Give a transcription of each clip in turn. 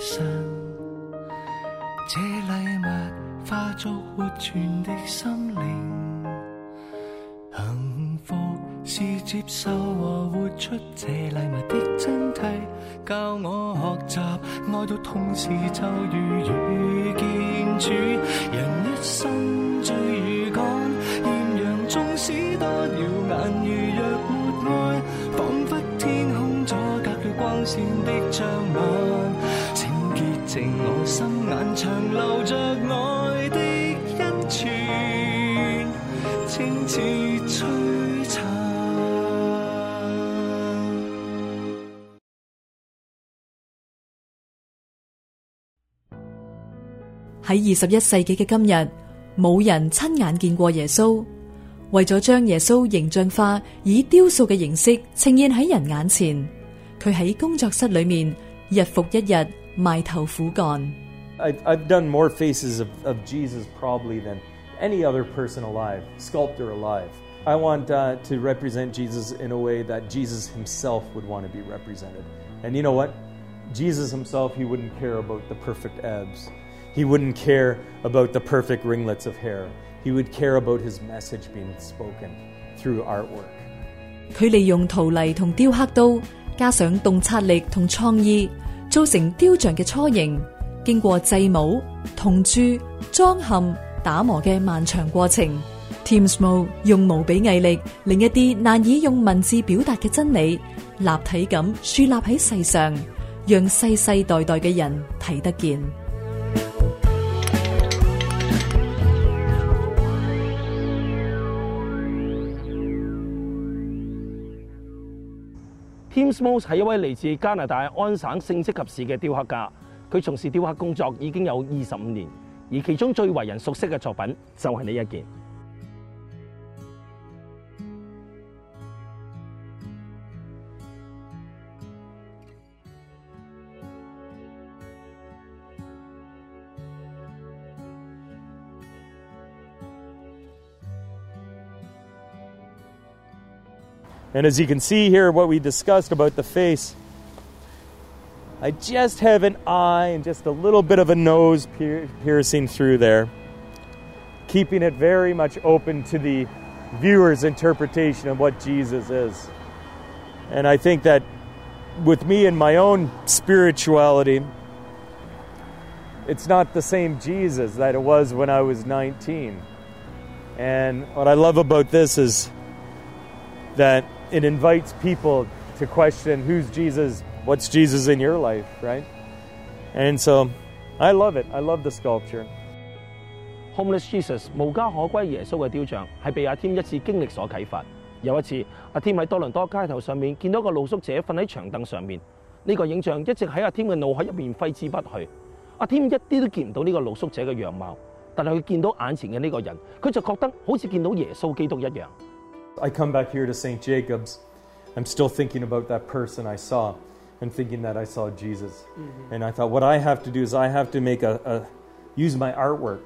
身，這禮物化作活存的心靈。幸福是接受和活出這禮物的真谛，教我學習愛到同時就如遇見主。人一生最如趕，豔陽縱使多耀眼，如若沒愛，彷彿天空阻隔了光線的障礙。情我心眼，長留着愛的恩泉，清似璀璨。喺二十一世紀嘅今日，冇人親眼見過耶穌。為咗將耶穌形象化，以雕塑嘅形式呈現喺人眼前，佢喺工作室裏面日復一日埋头苦干。 I've, I've done more faces of, of Jesus probably than any other person alive, sculptor alive. I want uh, to represent Jesus in a way that Jesus himself would want to be represented. And you know what? Jesus himself, he wouldn't care about the perfect abs. He wouldn't care about the perfect ringlets of hair. He would care about his message being spoken through artwork. 佢利用陶泥同雕刻刀，加上洞察力同创意， 做成雕像嘅初形。经过制模、铜铸、装嵌、打磨嘅漫长过程，Tim Smo 用无比毅力，令一啲难以用文字表达嘅真理，立体咁树立喺世上，让世世代代嘅人睇得见。Tim Smalls 係一位嚟自加拿大安省聖職及市嘅雕刻家，佢從事雕刻工作已經有二十五年，而其中最為人熟悉嘅作品就係呢一件。And as you can see here, what we discussed about the face, I just have an eye and just a little bit of a nose pier- piercing through there, keeping it very much open to the viewer's interpretation of what Jesus is. And I think that with me and my own spirituality, it's not the same Jesus that it was when I was 19. And what I love about this is that it invites people to question who's Jesus, what's Jesus in your life, right? And so I love it. I love the sculpture. Homeless Jesus 無家可歸耶穌嘅雕像係被阿 Tim 一次經歷所啟發。有一次，阿 Tim 喺多倫多街頭上面見到個露宿者瞓喺長凳上面，呢、個影像一直喺阿 Tim 嘅腦海入面揮之不去。阿 Tim 一啲都見唔到呢個露宿者嘅樣貌，但係佢見到眼前嘅呢個人，佢就覺得好似見到耶穌基督一樣。I come back here to St. Jacob's. I'm still thinking about that person I saw and thinking that I saw Jesus. And I thought, what I have to do is I have to make a, a use my artwork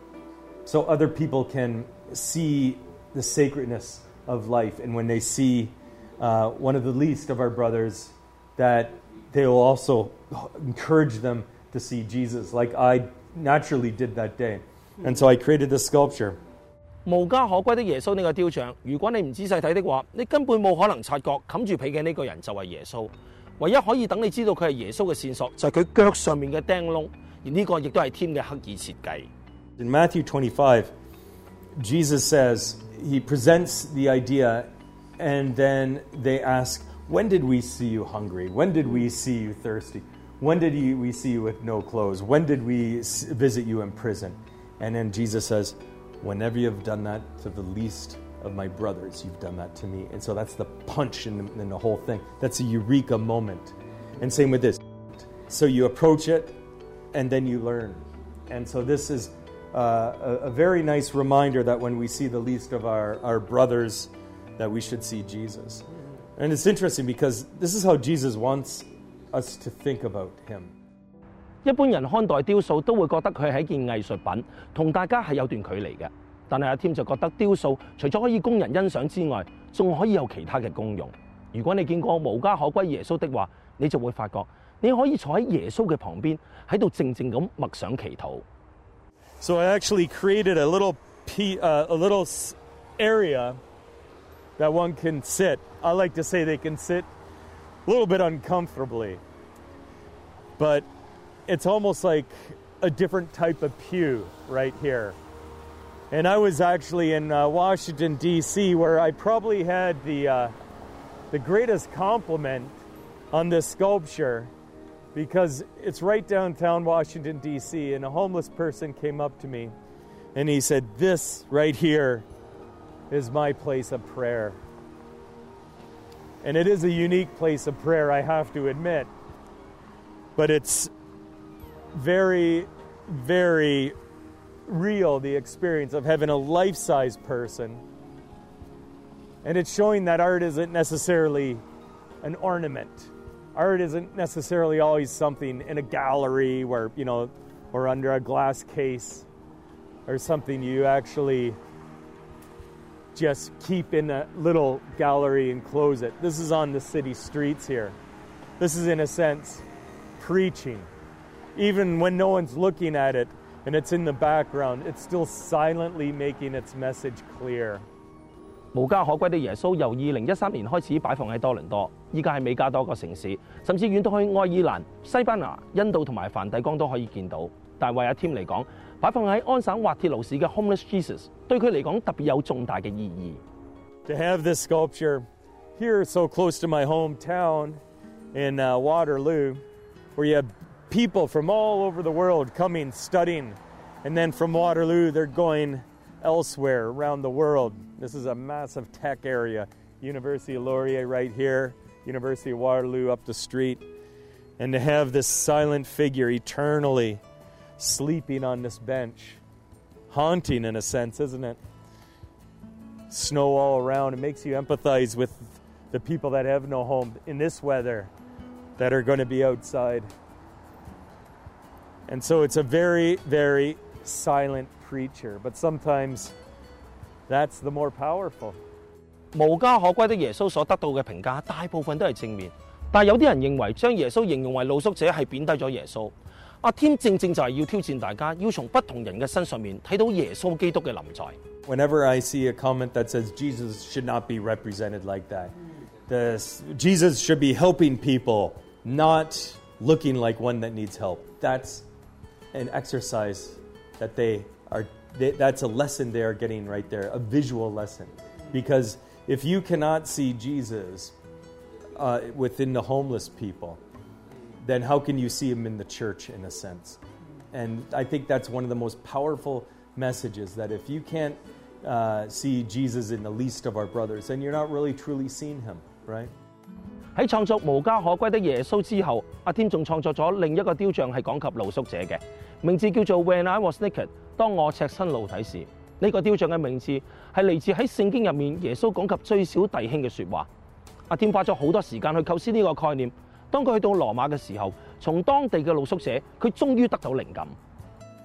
so other people can see the sacredness of life. And when they see uh, one of the least of our brothers, that they will also encourage them to see Jesus, like I naturally did that day. And so I created this sculpture. 无家可归的耶稣呢个雕像，如果你唔仔细睇的话，你根本冇可能察觉冚住被嘅呢个人就系耶稣。唯一可以等你知道佢系耶稣嘅线索，就系佢脚上面嘅钉窿，而呢个亦都系 Tim 嘅刻意设计。 In Matthew 25, Jesus says, He presents the idea, and then they ask, When did we see you hungry? When did we see you thirsty? When did you- we see you with no clothes? When did we s- visit you in prison? And then Jesus says, Whenever you have done that to the least of my brothers, you've done that to me. And so that's the punch in the, in the whole thing. That's a eureka moment. And same with this. So you approach it, and then you learn. And so this is uh, a, a very nice reminder that when we see the least of our, our brothers, that we should see Jesus. And it's interesting because this is how Jesus wants us to think about him. 一般人看待雕塑都會覺得佢係一件藝術品，同大家係有段距離嘅。但係阿 Tim 就覺得雕塑除咗可以供人欣賞之外，仲可以有其他嘅功用。如果你見過無家可歸耶穌的話，你就會發覺你可以坐喺耶穌嘅旁邊，喺度靜靜咁默想祈禱。So I actually created a little p a little area that one can sit. I like to say they can sit a little bit uncomfortably, but it's almost like a different type of pew right here. And I was actually in uh, Washington D.C., where I probably had the uh, the greatest compliment on this sculpture because it's right downtown Washington, D.C., and a homeless person came up to me and he said, This right here is my place of prayer. And it is a unique place of prayer, I have to admit. But it's very, very real the experience of having a life size person. And it's showing that art isn't necessarily an ornament. Art isn't necessarily always something in a gallery where you know or under a glass case or something. You actually just keep in a little gallery and close it. This is on the city streets here. This is in a sense preaching even when no one's looking at it and it's in the background it's still silently making its message clear 无家可归的耶稣由二零一三年开始摆放喺多伦多，依家喺美加多个城市，甚至远到去爱尔兰、西班牙、印度同埋梵蒂冈都可以见到。但系为阿 Tim 嚟讲，摆放喺安省滑铁卢市嘅 Homeless Jesus 对佢嚟讲特别有重大嘅意义。 to have this sculpture here so close to my hometown in uh, Waterloo, where you have people from all over the world coming, studying, and then from Waterloo, they're going elsewhere around the world. This is a massive tech area. University of Laurier right here, University of Waterloo up the street. And to have this silent figure eternally sleeping on this bench, haunting in a sense, isn't it? snow all around. It makes you empathize with the people that have no home in this weather that are going to be outside. And so it's a very, very silent preacher, but sometimes that's the more powerful. 无家可归的耶稣所得到嘅评价，大部分都系正面，但系有啲人认为将耶稣形容为露宿者系贬低咗耶稣。阿添正正就系要挑战大家，要从不同人嘅身上面睇到耶稣基督嘅临在。 Whenever I see a comment that says Jesus should not be represented like that, the, Jesus should be helping people, not looking like one that needs help. That's an exercise that they are, they, that's a lesson they are getting right there, a visual lesson. Because if you cannot see Jesus uh, within the homeless people, then how can you see him in the church in a sense? And I think that's one of the most powerful messages that if you can't uh, see Jesus in the least of our brothers, then you're not really truly seeing him, right? 喺创作无家可归的耶稣之后，阿添仲创作咗另一个雕像系讲及露宿者嘅， 名字叫做 When I Was Naked，当我赤身露体时。呢、个雕像嘅名字系嚟自喺圣经入面耶稣讲及最小弟兄嘅说话。阿添花咗好多时间去构思呢个概念。当佢去到罗马嘅时候，从当地嘅露宿者，佢终于得到灵感。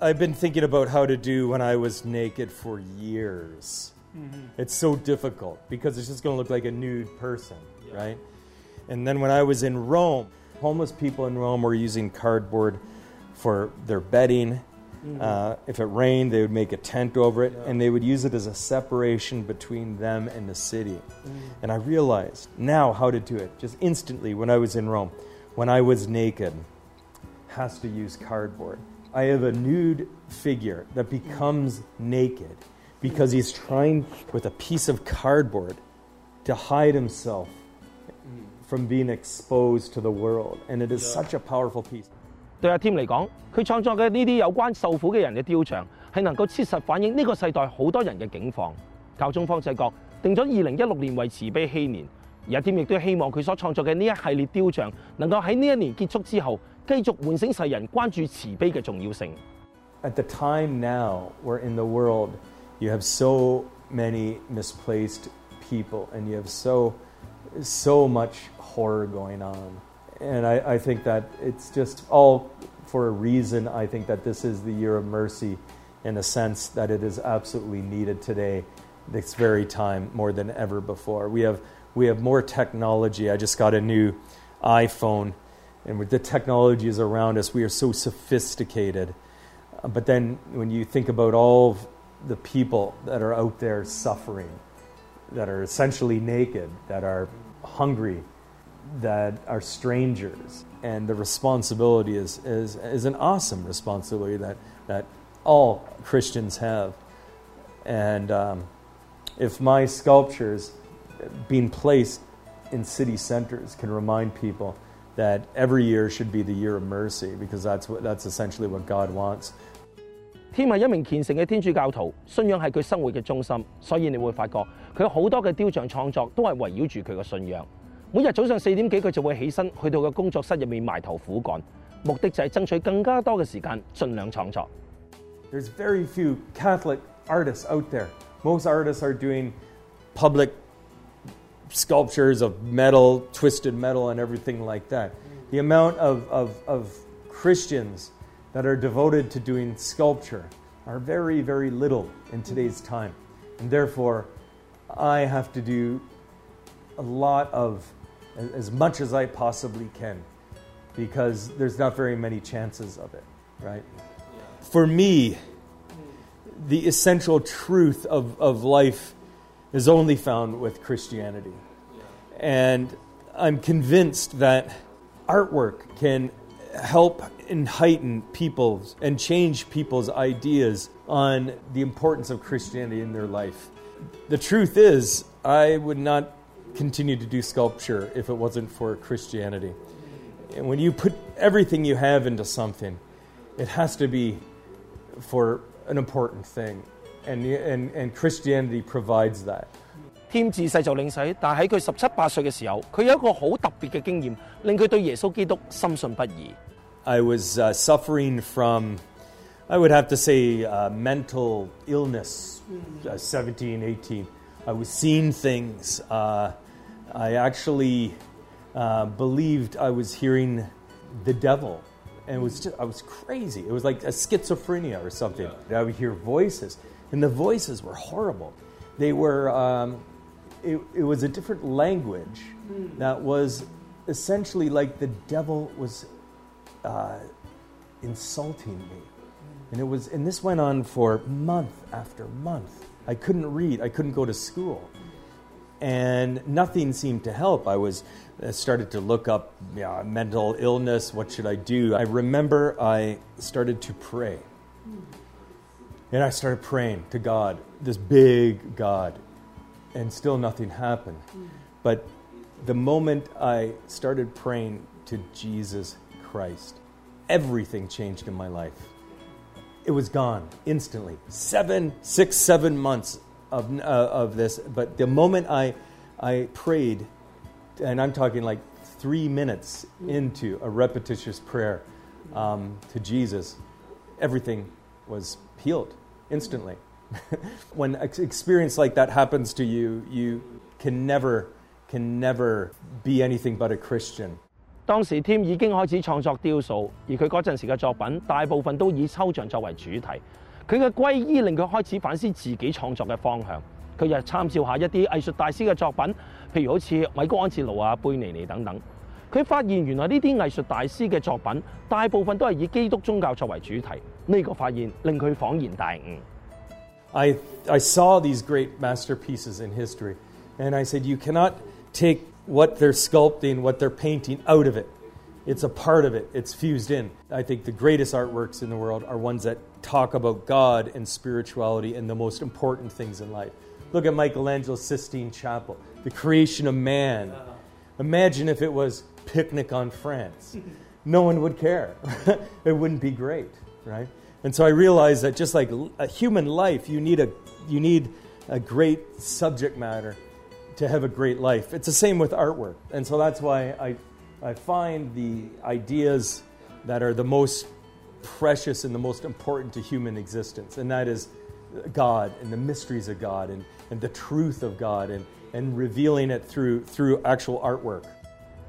I've been thinking about how to do when I was naked for years. It's so difficult because it's just going to look like a nude person, right? And then when I was in Rome, homeless people in Rome were using cardboard for their bedding. Mm-hmm. Uh, if it rained, they would make a tent over it, and they would use it as a separation between them and the city. Mm. And I realized now how to do it just instantly when I was in Rome. When I was naked, has to use cardboard. I have a nude figure that mm. becomes naked because he's trying with a piece of cardboard to hide himself mm. from being exposed to the world. And it is such a powerful piece. 對阿添嚟講，佢創作嘅呢啲有關受苦嘅人嘅雕像，係能夠切實反映呢個世代好多人嘅境況。教宗方濟各定咗二零一六年為慈悲禧年，而阿添亦都希望佢所創作嘅呢一系列雕像，能夠喺呢一年結束之後，繼續喚醒世人關注慈悲嘅重要性。At the time now, we're in the world you have so many misplaced people and you have so so much horror going on. And I, I think that it's just all for a reason. I think that this is the year of mercy in a sense that it is absolutely needed today, this very time, more than ever before. We have, we have more technology. I just got a new iPhone and with the technologies around us, we are so sophisticated. Uh, but then when you think about all the people that are out there suffering, that are essentially naked, that are hungry, that are strangers, and the responsibility is, is, is an awesome responsibility that, that all Christians have. And um, if my sculptures being placed in city centers can remind people that every year should be the year of mercy because that's, what, that's essentially what God wants. 添系一名虔诚嘅天主教徒，信仰系佢生活嘅中心，所以你会发觉佢有好多嘅雕像创作都系围绕住佢嘅信仰。 每日早上四点几，佢就会起身去到个工作室入面埋头苦干，目的就系争取更加多嘅时间，尽量创作。 There's very few Catholic artists out there. Most artists are doing public sculptures of metal, twisted metal, and everything like that. The amount of, of, of Christians that are devoted to doing sculpture are very, very little in today's time. And therefore, I have to do a lot of, as much as I possibly can, because there's not very many chances of it, right? For me, the essential truth of, of life is only found with Christianity. And I'm convinced that artwork can help and heighten people's and change people's ideas on the importance of Christianity in their life. The truth is, I would not continue to do sculpture if it wasn't for Christianity. And when you put everything you have into something, it has to be for an important thing. And, and, and Christianity provides that. 添自细就领洗，但系喺佢十七八岁嘅时候，佢有一个好特别嘅经验，令佢对耶稣基督深信不疑。 I was uh, suffering from, I would have to say, uh, mental illness, uh, 17, 18. I was seeing things. Uh, I actually uh, believed I was hearing the devil. And it was just, I was crazy. It was like a schizophrenia or something. I would hear voices, and the voices were horrible. They were, um, it, it was a different language that was essentially like the devil was uh, insulting me. And it was, and this went on for month after month. I couldn't read. I couldn't go to school, and nothing seemed to help. I was I started to look up mental illness. What should I do? I remember I started to pray, and I started praying to God, this big God, and still nothing happened. But the moment I started praying to Jesus Christ, everything changed in my life. It was gone instantly. Seven, six, seven months of, uh, of this. But the moment I, I prayed, and I'm talking like three minutes into a repetitious prayer um, to Jesus, everything was healed instantly. when an experience like that happens to you, you can never, can never be anything but a Christian. 當時添已經開始創作雕塑，而佢嗰陣時嘅作品大部分都以抽象作為主題。佢嘅歸依令佢開始反思自己創作嘅方向。佢又參照下一啲藝術大師嘅作品，譬如好似米高安哲羅啊、貝尼尼等等。佢發現原來呢啲藝術大師嘅作品大部分都係以基督宗教作為主題。呢、個發現令佢恍然大悟。I, I saw these great masterpieces in history, and I said, You cannot take what they're sculpting, what they're painting out of it. It's a part of it, it's fused in. I think the greatest artworks in the world are ones that talk about God and spirituality and the most important things in life. Look at Michelangelo's Sistine Chapel, the creation of man. Uh-huh. Imagine if it was Picnic on France. No one would care. it wouldn't be great, right? And so I realized that just like a human life, you need a, you need a great subject matter to have a great life. It's the same with artwork. And so that's why I, I find the ideas that are the most precious and the most important to human existence, and that is God and the mysteries of God and, and the truth of God and, and revealing it through, through actual artwork.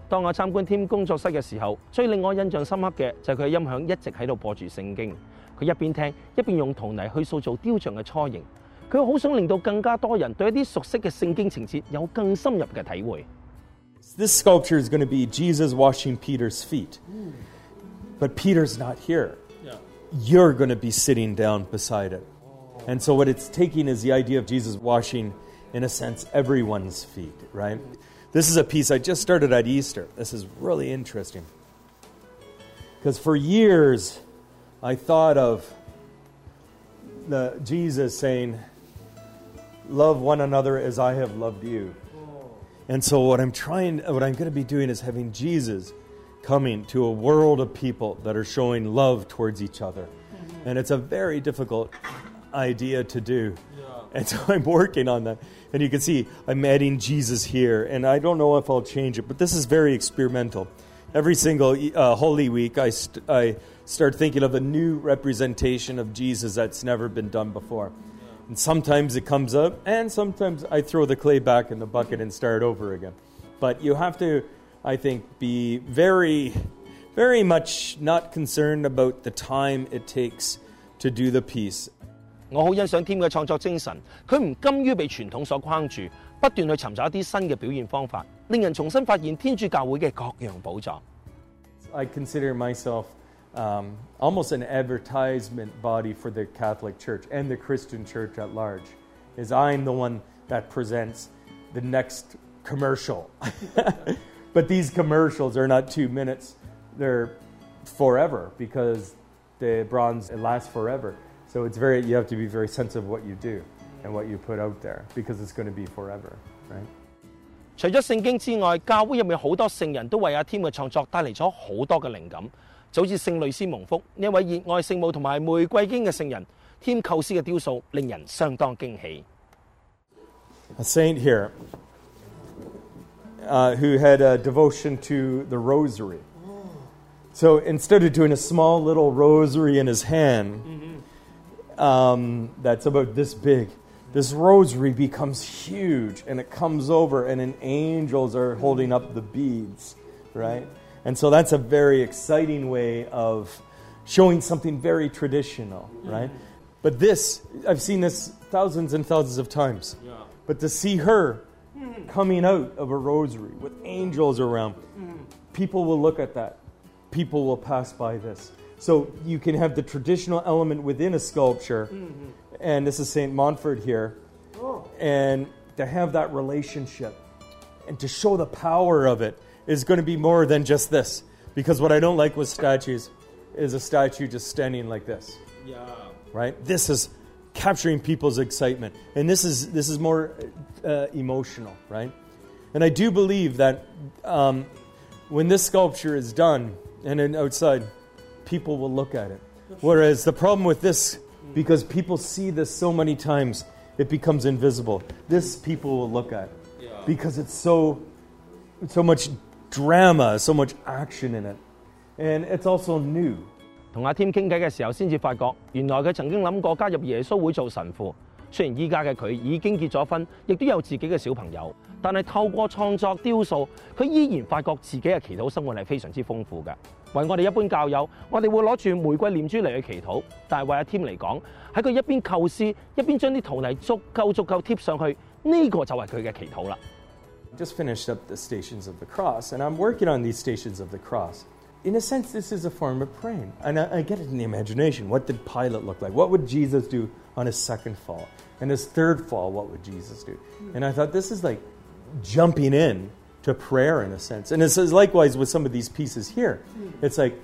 当我参观添工作室嘅时候，最令我印象深刻嘅就系佢嘅音响一直喺度播住圣经。佢一边听一边用陶泥去塑造雕像嘅雏形。 佢好想令到更加多人对一啲熟悉嘅圣经情节有更深入嘅体会。 This sculpture is going to be Jesus washing Peter's feet. But Peter's not here. You're going to be sitting down beside it. And so, what it's taking is the idea of Jesus washing, in a sense, everyone's feet, right? This is a piece I just started at Easter. This is really interesting. Because for years, I thought of the Jesus saying, Love one another as I have loved you. And so what I'm trying what I'm going to be doing is having Jesus coming to a world of people that are showing love towards each other. And it's a very difficult idea to do. And so I'm working on that. And you can see I'm adding Jesus here. And I don't know if I'll change it, but this is very experimental. Every single uh, Holy Week, I, st- I start thinking of a new representation of Jesus that's never been done before. And sometimes it comes up, and sometimes I throw the clay back in the bucket and start over again. But you have to, I think, be very, very much not concerned about the time it takes to do the piece. 我好欣赏 Tim 嘅创作精神，佢唔甘于被传统所框住，不断去寻找一啲新嘅表现方法，令人重新发现天主教会嘅各样宝藏。 I consider myself um, almost an advertisement body for the Catholic Church and the Christian Church at large. Is I'm the one that presents the next commercial, but these commercials are not two minutes; they're forever because the bronze it lasts forever. So it's very you have to be very sensitive of what you do and what you put out there because it's going to be forever, right? 除咗圣经之外，教会入面好多圣人都为阿 Tim 嘅创作带嚟咗好多嘅灵感， 就好似圣类斯蒙福呢一位热爱圣母同埋玫瑰经嘅圣人，Tim 构思嘅雕塑令人相当惊喜。 a saint here uh, who had a devotion to the rosary. So instead of doing a small little rosary in his hand, um, that's about this big, this rosary becomes huge and it comes over, and then angels are holding up the beads, right? And so that's a very exciting way of showing something very traditional, mm-hmm. right? But this, I've seen this thousands and thousands of times. But to see her mm-hmm. coming out of a rosary with angels around, mm-hmm. people will look at that. People will pass by this. So you can have the traditional element within a sculpture, and this is St. Montfort here, oh. and to have that relationship and to show the power of it is going to be more than just this. Because what I don't like with statues is a statue just standing like this Yeah. right? This is capturing people's excitement, and this is this is more uh, emotional, right? And I do believe that um, when this sculpture is done and outside, people will look at it. Whereas the problem with this, because people see this so many times, it becomes invisible. This people will look at because it's so so much drama, so much action in it, and it's also new. 同阿 Tim 傾偈嘅時候，先至發覺原來佢曾經諗過加入耶穌會做神父。雖然依家嘅佢已經結咗婚，亦都有自己嘅小朋友，但係透過創作雕塑，佢依然發覺自己嘅祈禱生活係非常之豐富嘅。為我哋一般教友，我哋會攞住玫瑰念珠嚟去祈禱，但係為阿 Tim 嚟講，喺佢一邊構思，一邊將啲圖泥足夠足夠貼上去，呢、個就係佢嘅祈禱啦。Just finished up the Stations of the Cross, and I'm working on these Stations of the Cross. In a sense, this is a form of praying. And I, I get it in the imagination. What did Pilate look like? What would Jesus do on his second fall? And his third fall, what would Jesus do? Hmm. And I thought, this is like jumping in to prayer in a sense. And it says likewise with some of these pieces here. Hmm. It's like,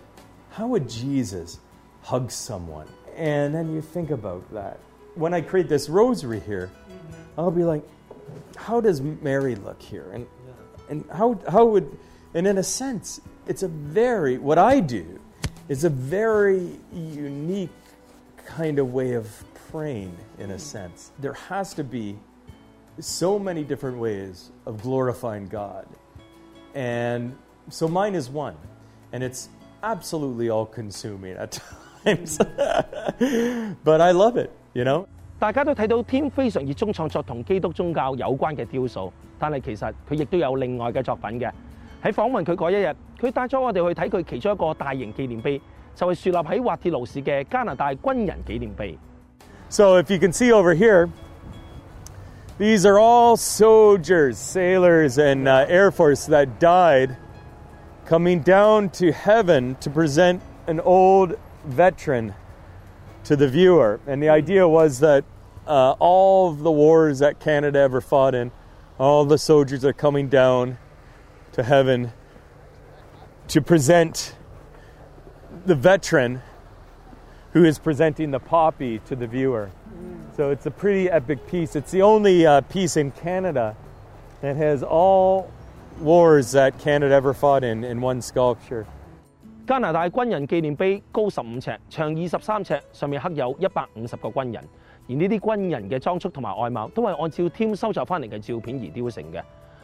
how would Jesus hug someone? And then you think about that. When I create this rosary here, mm-hmm. I'll be like, how does Mary look here? And and how how would and in a sense, it's a very what I do is a very unique kind of way of praying in a sense. There has to be so many different ways of glorifying God. And so mine is one. And it's absolutely all consuming at times. but I love it, you know? 大家都睇到 Tim 非常熱衷創作同基督宗教有關嘅雕塑，但係其實佢亦都有另外嘅作品嘅。喺訪問佢嗰一日，佢帶咗我哋去睇佢其中一個大型紀念碑，就係、樹立喺滑鐵盧市嘅加拿大軍人紀念碑。So if you can see over here, These are all soldiers, sailors, and Air Force that died coming down to heaven to present an old veteran to the viewer. And the idea was that uh, all of the wars that Canada ever fought in, all the soldiers are coming down to heaven to present the veteran who is presenting the poppy to the viewer. So it's a pretty epic piece. It's the only uh, piece in Canada that has all wars that Canada ever fought in in one sculpture. 加拿大軍人紀念碑高十五尺，長二十三尺，上面刻有一百五十個軍人。而呢啲軍人嘅裝束同埋外貌都係按照 Tim 收集翻嚟嘅照片而雕成嘅。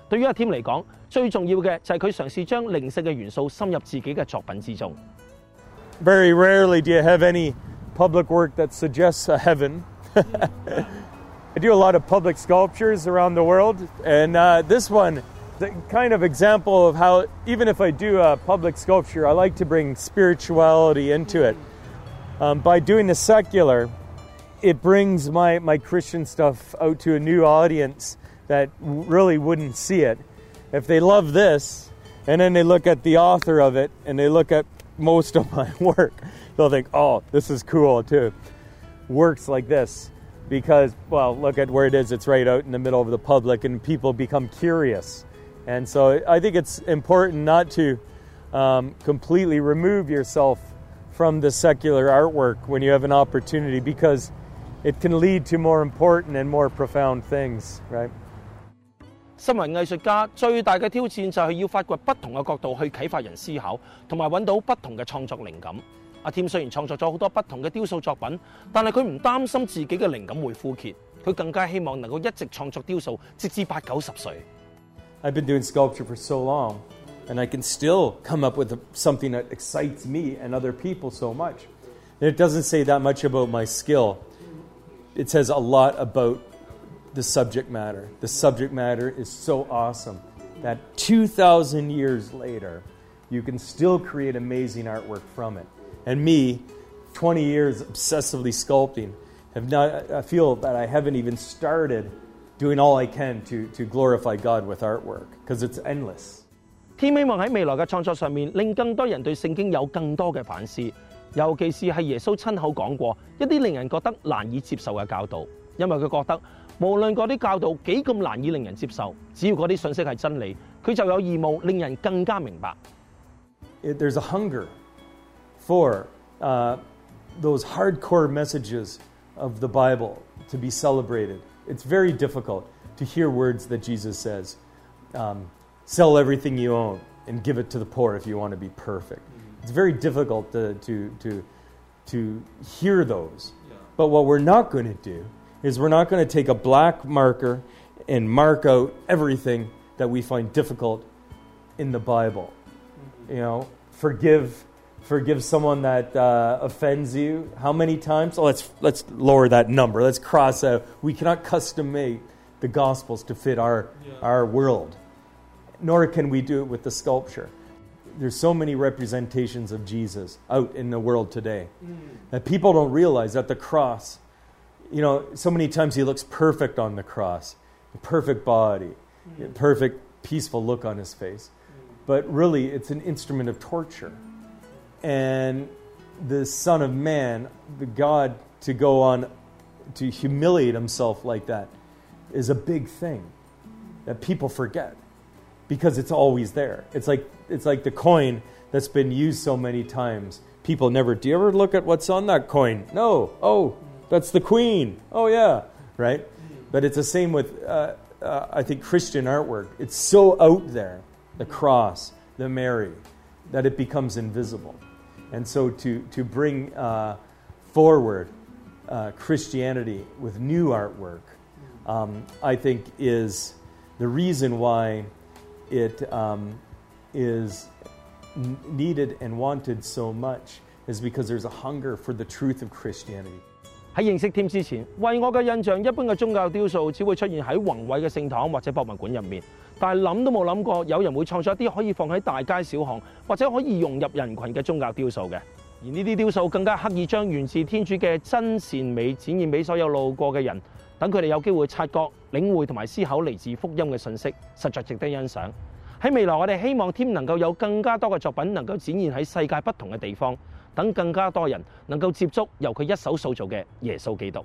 對於阿 Tim 嚟講，最重要嘅就係佢嘗試將靈性嘅元素深入自己嘅作品之中。Very rarely do you have any public work that suggests a heaven. I do a lot of public sculptures around the world, and uh, this one a kind of example of how, even if I do a public sculpture, I like to bring spirituality into it. Um, by doing the secular, it brings my, my Christian stuff out to a new audience that really wouldn't see it. If they love this, and then they look at the author of it, and they look at most of my work, they'll think, oh, this is cool too. Works like this because, well, look at where it is. It's right out in the middle of the public, and people become curious. And so I think it's important not to um, completely remove yourself from the secular artwork when you have an opportunity because it can lead to more important and more profound things, right? 身为艺术家，最大嘅挑战就系要发掘不同嘅角度去启发人思考，同埋揾到不同嘅创作灵感。阿 Tim 虽然创作咗好多不同嘅雕塑作品，但系佢唔担心自己嘅灵感会枯竭，佢更加希望能够一直创作雕塑，直至八九十岁。 I've been doing sculpture for so long, and I can still come up with something that excites me and other people so much. And it doesn't say that much about my skill. It says a lot about the subject matter. The subject matter is so awesome that 2,000 years later, you can still create amazing artwork from it. And me, 20 years obsessively sculpting, have not, I feel that I haven't even started doing all I can to, to glorify God with artwork because it's endless. 天希望喺未来嘅创作上面，令更多人对圣经有更多嘅反思，尤其是系耶稣亲口讲过一啲令人觉得难以接受嘅教导，因为佢觉得无论嗰啲教导几咁难以令人接受，只要嗰啲信息系真理，佢就有义务令人更加明白。 It, there's a hunger for uh, those hardcore messages of the Bible to be celebrated. It's very difficult to hear words that Jesus says um, sell everything you own and give it to the poor if you want to be perfect. It's very difficult to, to, to, to hear those. But what we're not going to do is we're not going to take a black marker and mark out everything that we find difficult in the Bible. You know, forgive forgive someone that uh, offends you. How many times? Oh, let's let's lower that number. Let's cross out. We cannot custom make the gospels to fit our our world. Nor can we do it with the sculpture. There's so many representations of Jesus out in the world today mm. that people don't realize that the cross, you know, so many times he looks perfect on the cross, perfect body, mm. perfect peaceful look on his face. Mm. But really, it's an instrument of torture and the Son of Man, the God, to go on to humiliate himself like that is a big thing that people forget because it's always there. It's like it's like the coin that's been used so many times. People never do you ever look at what's on that coin? No. Oh, that's the queen. Oh yeah, right. But it's the same with uh, uh, I think Christian artwork. It's so out there, the cross, the Mary, that it becomes invisible. And so to, to bring uh, forward uh, Christianity with new artwork, um, I think is the reason why it um, is n- needed and wanted so much is because there's a hunger for the truth of Christianity. 喺认识添之前，为我嘅印象，一般嘅宗教雕塑只会出现喺宏伟嘅圣堂或者博物馆入面， 但係諗都冇諗過有人會創作一啲可以放喺大街小巷或者可以融入人群嘅宗教雕塑嘅。而呢啲雕塑更加刻意將源自天主嘅真善美展現俾所有路過嘅人，等佢哋有機會察覺、領會同埋思考嚟自福音嘅信息，實在值得欣賞。喺未來，我哋希望添能夠有更加多嘅作品能夠展現喺世界不同嘅地方，等更加多人能夠接觸由佢一手塑造嘅耶穌基督。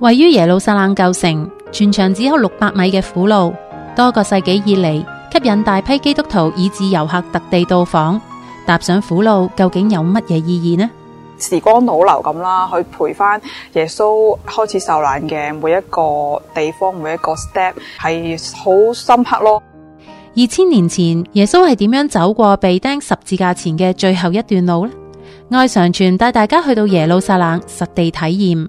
位於耶路撒冷舊城，全長只有六百米嘅苦路，多個世紀以嚟吸引大批基督徒以至遊客特地到訪。踏上苦路究竟有乜嘢意義呢？時光倒流咁啦，去陪翻耶穌開始受難嘅每一個地方，每一個 step 係好深刻咯。二千年前，耶穌係點樣走過被釘十字架前嘅最後一段路呢？愛常傳帶大家去到耶路撒冷實地體驗。